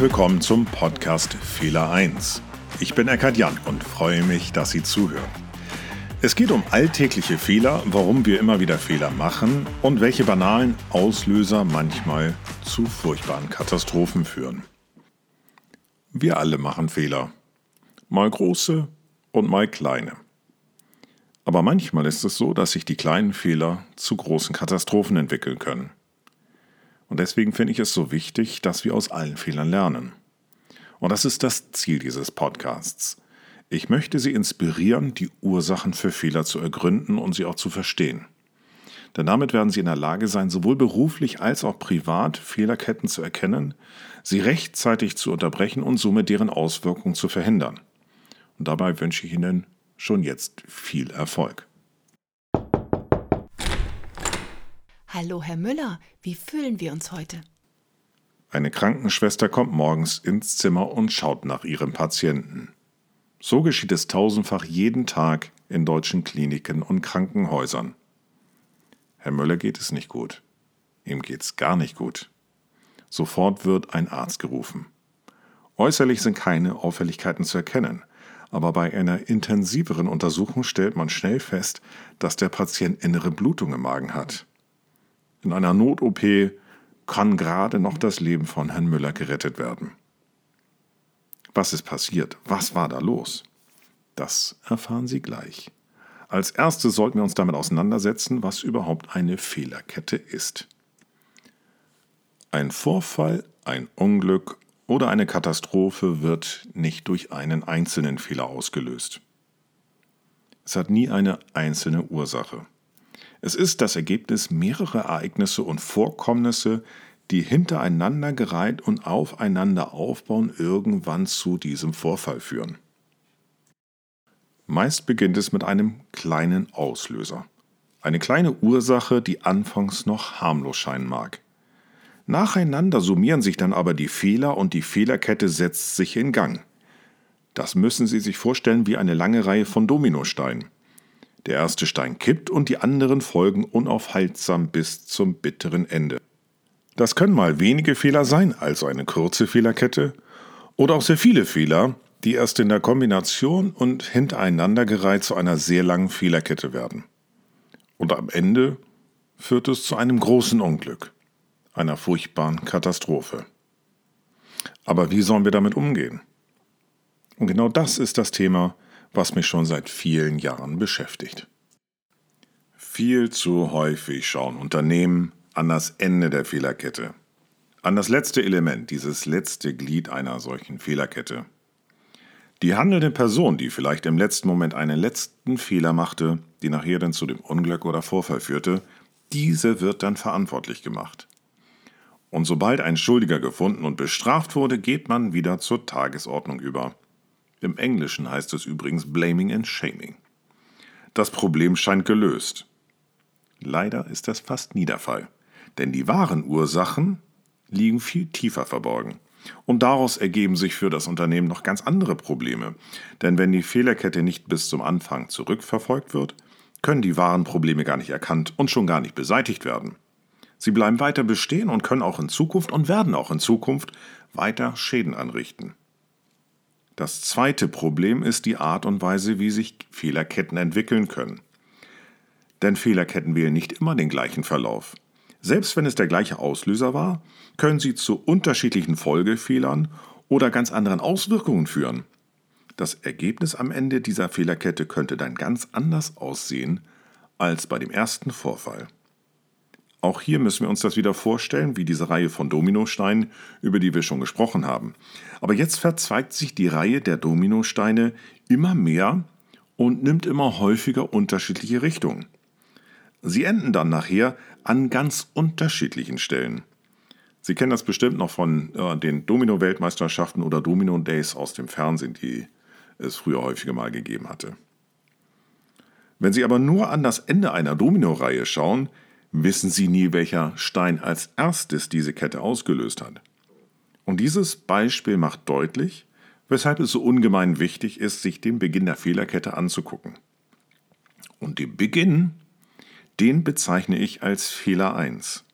Willkommen zum Podcast Fehler 1. Ich bin Eckhard Jan und freue mich, dass Sie zuhören. Es geht um alltägliche Fehler, warum wir immer wieder Fehler machen und welche banalen Auslöser manchmal zu furchtbaren Katastrophen führen. Wir alle machen Fehler. Mal große und mal kleine. Aber manchmal ist es so, dass sich die kleinen Fehler zu großen Katastrophen entwickeln können. Und deswegen finde ich es so wichtig, dass wir aus allen Fehlern lernen. Und das ist das Ziel dieses Podcasts. Ich möchte Sie inspirieren, die Ursachen für Fehler zu ergründen und sie auch zu verstehen. Denn damit werden Sie in der Lage sein, sowohl beruflich als auch privat Fehlerketten zu erkennen, sie rechtzeitig zu unterbrechen und somit deren Auswirkungen zu verhindern. Und dabei wünsche ich Ihnen schon jetzt viel Erfolg. Hallo, Herr Müller, wie fühlen wir uns heute? Eine Krankenschwester kommt morgens ins Zimmer und schaut nach ihrem Patienten. So geschieht es tausendfach jeden Tag in deutschen Kliniken und Krankenhäusern. Herr Müller geht es nicht gut. Ihm geht's gar nicht gut. Sofort wird ein Arzt gerufen. Äußerlich sind keine Auffälligkeiten zu erkennen, aber bei einer intensiveren Untersuchung stellt man schnell fest, dass der Patient innere Blutung im Magen hat. In einer Not-OP kann gerade noch das Leben von Herrn Müller gerettet werden. Was ist passiert? Was war da los? Das erfahren Sie gleich. Als erstes sollten wir uns damit auseinandersetzen, was überhaupt eine Fehlerkette ist. Ein Vorfall, ein Unglück oder eine Katastrophe wird nicht durch einen einzelnen Fehler ausgelöst. Es hat nie eine einzelne Ursache. Es ist das Ergebnis mehrerer Ereignisse und Vorkommnisse, die hintereinander gereiht und aufeinander aufbauen, irgendwann zu diesem Vorfall führen. Meist beginnt es mit einem kleinen Auslöser. Eine kleine Ursache, die anfangs noch harmlos scheinen mag. Nacheinander summieren sich dann aber die Fehler und die Fehlerkette setzt sich in Gang. Das müssen Sie sich vorstellen wie eine lange Reihe von Dominosteinen. Der erste Stein kippt und die anderen folgen unaufhaltsam bis zum bitteren Ende. Das können mal wenige Fehler sein, also eine kurze Fehlerkette, oder auch sehr viele Fehler, die erst in der Kombination und hintereinander gereiht zu einer sehr langen Fehlerkette werden. Und am Ende führt es zu einem großen Unglück, einer furchtbaren Katastrophe. Aber wie sollen wir damit umgehen? Und genau das ist das Thema, was mich schon seit vielen Jahren beschäftigt. Viel zu häufig schauen Unternehmen an das Ende der Fehlerkette, an das letzte Element, dieses letzte Glied einer solchen Fehlerkette. Die handelnde Person, die vielleicht im letzten Moment einen letzten Fehler machte, die nachher dann zu dem Unglück oder Vorfall führte, diese wird dann verantwortlich gemacht. Und sobald ein Schuldiger gefunden und bestraft wurde, geht man wieder zur Tagesordnung über. Im Englischen heißt es übrigens Blaming and Shaming. Das Problem scheint gelöst. Leider ist das fast nie der Fall, denn die wahren Ursachen liegen viel tiefer verborgen. Und daraus ergeben sich für das Unternehmen noch ganz andere Probleme. Denn wenn die Fehlerkette nicht bis zum Anfang zurückverfolgt wird, können die wahren Probleme gar nicht erkannt und schon gar nicht beseitigt werden. Sie bleiben weiter bestehen und können auch in Zukunft und werden auch in Zukunft weiter Schäden anrichten. Das zweite Problem ist die Art und Weise, wie sich Fehlerketten entwickeln können. Denn Fehlerketten wählen nicht immer den gleichen Verlauf. Selbst wenn es der gleiche Auslöser war, können sie zu unterschiedlichen Folgefehlern oder ganz anderen Auswirkungen führen. Das Ergebnis am Ende dieser Fehlerkette könnte dann ganz anders aussehen als bei dem ersten Vorfall. Auch hier müssen wir uns das wieder vorstellen, wie diese Reihe von Dominosteinen, über die wir schon gesprochen haben. Aber jetzt verzweigt sich die Reihe der Dominosteine immer mehr und nimmt immer häufiger unterschiedliche Richtungen. Sie enden dann nachher an ganz unterschiedlichen Stellen. Sie kennen das bestimmt noch von äh, den Domino-Weltmeisterschaften oder Domino-Days aus dem Fernsehen, die es früher häufiger mal gegeben hatte. Wenn Sie aber nur an das Ende einer Domino-Reihe schauen, wissen Sie nie, welcher Stein als erstes diese Kette ausgelöst hat. Und dieses Beispiel macht deutlich, weshalb es so ungemein wichtig ist, sich den Beginn der Fehlerkette anzugucken. Und den Beginn, den bezeichne ich als Fehler 1.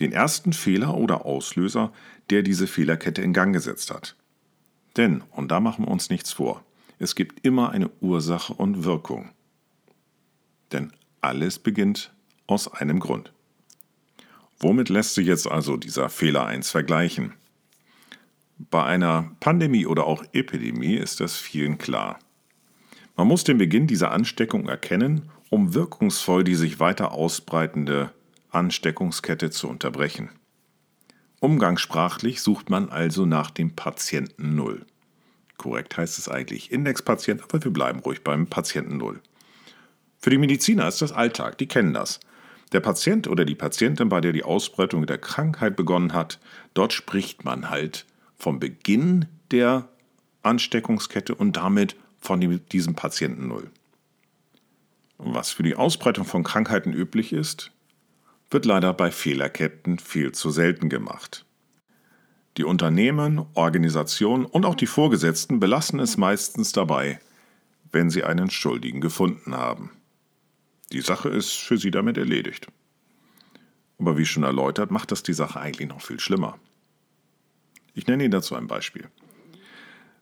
Den ersten Fehler oder Auslöser, der diese Fehlerkette in Gang gesetzt hat. Denn, und da machen wir uns nichts vor, es gibt immer eine Ursache und Wirkung. Denn alles beginnt aus einem Grund. Womit lässt sich jetzt also dieser Fehler 1 vergleichen? Bei einer Pandemie oder auch Epidemie ist das vielen klar. Man muss den Beginn dieser Ansteckung erkennen, um wirkungsvoll die sich weiter ausbreitende Ansteckungskette zu unterbrechen. Umgangssprachlich sucht man also nach dem Patienten Null. Korrekt heißt es eigentlich Indexpatient, aber wir bleiben ruhig beim Patienten Null. Für die Mediziner ist das Alltag, die kennen das. Der Patient oder die Patientin, bei der die Ausbreitung der Krankheit begonnen hat, dort spricht man halt vom Beginn der Ansteckungskette und damit von diesem Patienten Null. Was für die Ausbreitung von Krankheiten üblich ist, wird leider bei Fehlerketten viel zu selten gemacht. Die Unternehmen, Organisationen und auch die Vorgesetzten belassen es meistens dabei, wenn sie einen Schuldigen gefunden haben. Die Sache ist für sie damit erledigt. Aber wie schon erläutert, macht das die Sache eigentlich noch viel schlimmer. Ich nenne Ihnen dazu ein Beispiel.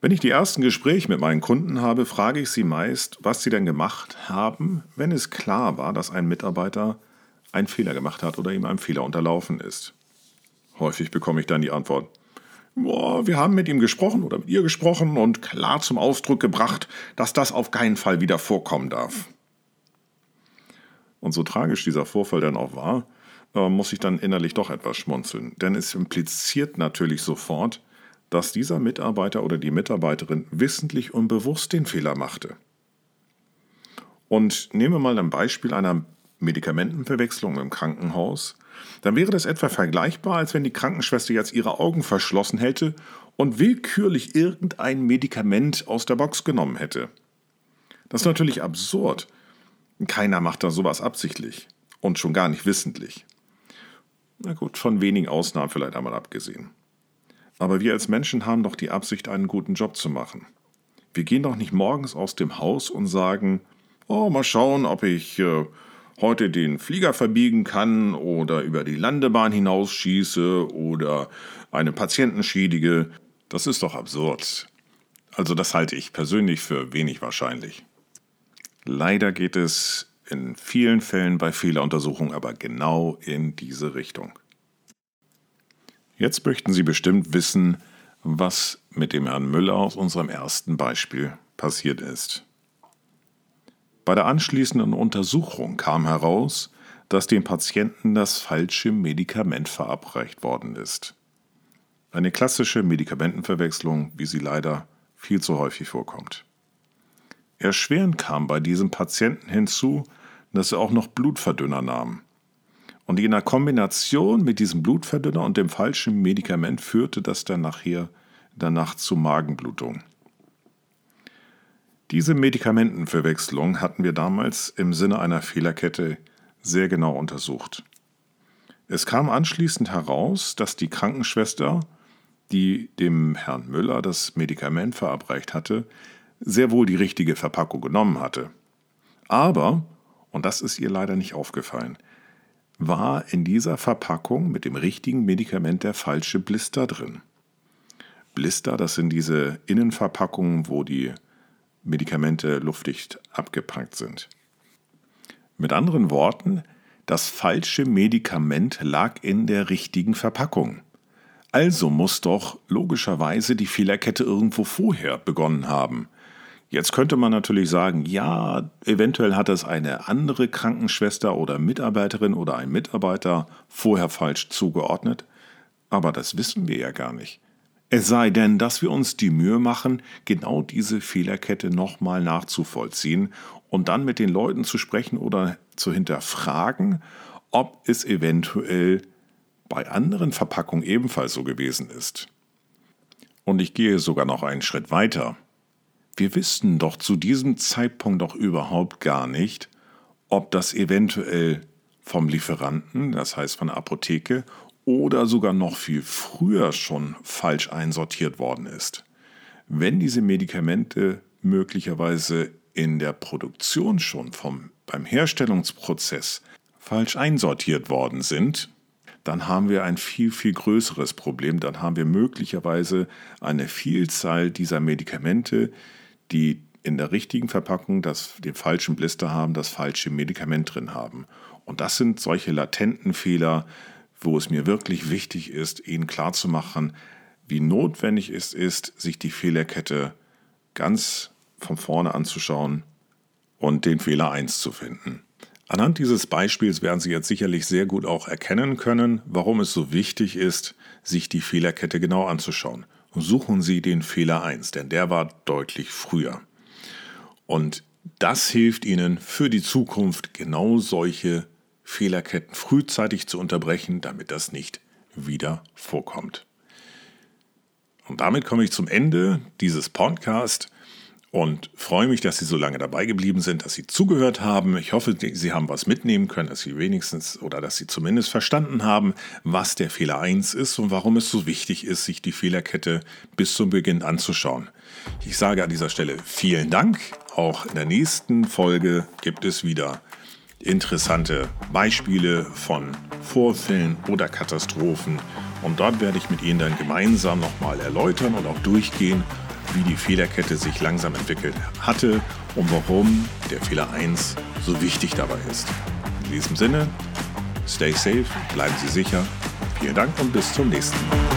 Wenn ich die ersten Gespräche mit meinen Kunden habe, frage ich sie meist, was sie denn gemacht haben, wenn es klar war, dass ein Mitarbeiter einen Fehler gemacht hat oder ihm ein Fehler unterlaufen ist. Häufig bekomme ich dann die Antwort, boah, wir haben mit ihm gesprochen oder mit ihr gesprochen und klar zum Ausdruck gebracht, dass das auf keinen Fall wieder vorkommen darf. Und so tragisch dieser Vorfall dann auch war, äh, muss ich dann innerlich doch etwas schmunzeln. Denn es impliziert natürlich sofort, dass dieser Mitarbeiter oder die Mitarbeiterin wissentlich und bewusst den Fehler machte. Und nehmen wir mal ein Beispiel einer Medikamentenverwechslung im Krankenhaus, dann wäre das etwa vergleichbar, als wenn die Krankenschwester jetzt ihre Augen verschlossen hätte und willkürlich irgendein Medikament aus der Box genommen hätte. Das ist natürlich absurd. Keiner macht da sowas absichtlich und schon gar nicht wissentlich. Na gut, von wenigen Ausnahmen vielleicht einmal abgesehen. Aber wir als Menschen haben doch die Absicht, einen guten Job zu machen. Wir gehen doch nicht morgens aus dem Haus und sagen, oh, mal schauen, ob ich äh, heute den Flieger verbiegen kann oder über die Landebahn hinausschieße oder einen Patienten schädige. Das ist doch absurd. Also das halte ich persönlich für wenig wahrscheinlich. Leider geht es in vielen Fällen bei Fehleruntersuchungen aber genau in diese Richtung. Jetzt möchten Sie bestimmt wissen, was mit dem Herrn Müller aus unserem ersten Beispiel passiert ist. Bei der anschließenden Untersuchung kam heraus, dass dem Patienten das falsche Medikament verabreicht worden ist. Eine klassische Medikamentenverwechslung, wie sie leider viel zu häufig vorkommt. Erschwerend kam bei diesem Patienten hinzu, dass er auch noch Blutverdünner nahm. Und in der Kombination mit diesem Blutverdünner und dem falschen Medikament führte das dann nachher danach zu Magenblutung. Diese Medikamentenverwechslung hatten wir damals im Sinne einer Fehlerkette sehr genau untersucht. Es kam anschließend heraus, dass die Krankenschwester, die dem Herrn Müller das Medikament verabreicht hatte, sehr wohl die richtige Verpackung genommen hatte. Aber, und das ist ihr leider nicht aufgefallen, war in dieser Verpackung mit dem richtigen Medikament der falsche Blister drin. Blister, das sind diese Innenverpackungen, wo die Medikamente luftdicht abgepackt sind. Mit anderen Worten, das falsche Medikament lag in der richtigen Verpackung. Also muss doch logischerweise die Fehlerkette irgendwo vorher begonnen haben. Jetzt könnte man natürlich sagen, ja, eventuell hat es eine andere Krankenschwester oder Mitarbeiterin oder ein Mitarbeiter vorher falsch zugeordnet, aber das wissen wir ja gar nicht. Es sei denn, dass wir uns die Mühe machen, genau diese Fehlerkette nochmal nachzuvollziehen und dann mit den Leuten zu sprechen oder zu hinterfragen, ob es eventuell bei anderen Verpackungen ebenfalls so gewesen ist. Und ich gehe sogar noch einen Schritt weiter. Wir wissen doch zu diesem Zeitpunkt doch überhaupt gar nicht, ob das eventuell vom Lieferanten, das heißt von der Apotheke, oder sogar noch viel früher schon falsch einsortiert worden ist. Wenn diese Medikamente möglicherweise in der Produktion schon vom, beim Herstellungsprozess falsch einsortiert worden sind, dann haben wir ein viel, viel größeres Problem. Dann haben wir möglicherweise eine Vielzahl dieser Medikamente, die in der richtigen Verpackung das, den falschen Blister haben, das falsche Medikament drin haben. Und das sind solche latenten Fehler, wo es mir wirklich wichtig ist, Ihnen klarzumachen, wie notwendig es ist, sich die Fehlerkette ganz von vorne anzuschauen und den Fehler 1 zu finden. Anhand dieses Beispiels werden Sie jetzt sicherlich sehr gut auch erkennen können, warum es so wichtig ist, sich die Fehlerkette genau anzuschauen. Suchen Sie den Fehler 1, denn der war deutlich früher. Und das hilft Ihnen für die Zukunft genau solche Fehlerketten frühzeitig zu unterbrechen, damit das nicht wieder vorkommt. Und damit komme ich zum Ende dieses Podcasts und freue mich, dass Sie so lange dabei geblieben sind, dass Sie zugehört haben. Ich hoffe, Sie haben was mitnehmen können, dass Sie wenigstens oder dass Sie zumindest verstanden haben, was der Fehler 1 ist und warum es so wichtig ist, sich die Fehlerkette bis zum Beginn anzuschauen. Ich sage an dieser Stelle vielen Dank. Auch in der nächsten Folge gibt es wieder interessante Beispiele von Vorfällen oder Katastrophen. Und dort werde ich mit Ihnen dann gemeinsam nochmal erläutern und auch durchgehen, wie die Fehlerkette sich langsam entwickelt hatte und warum der Fehler 1 so wichtig dabei ist. In diesem Sinne, stay safe, bleiben Sie sicher. Vielen Dank und bis zum nächsten Mal.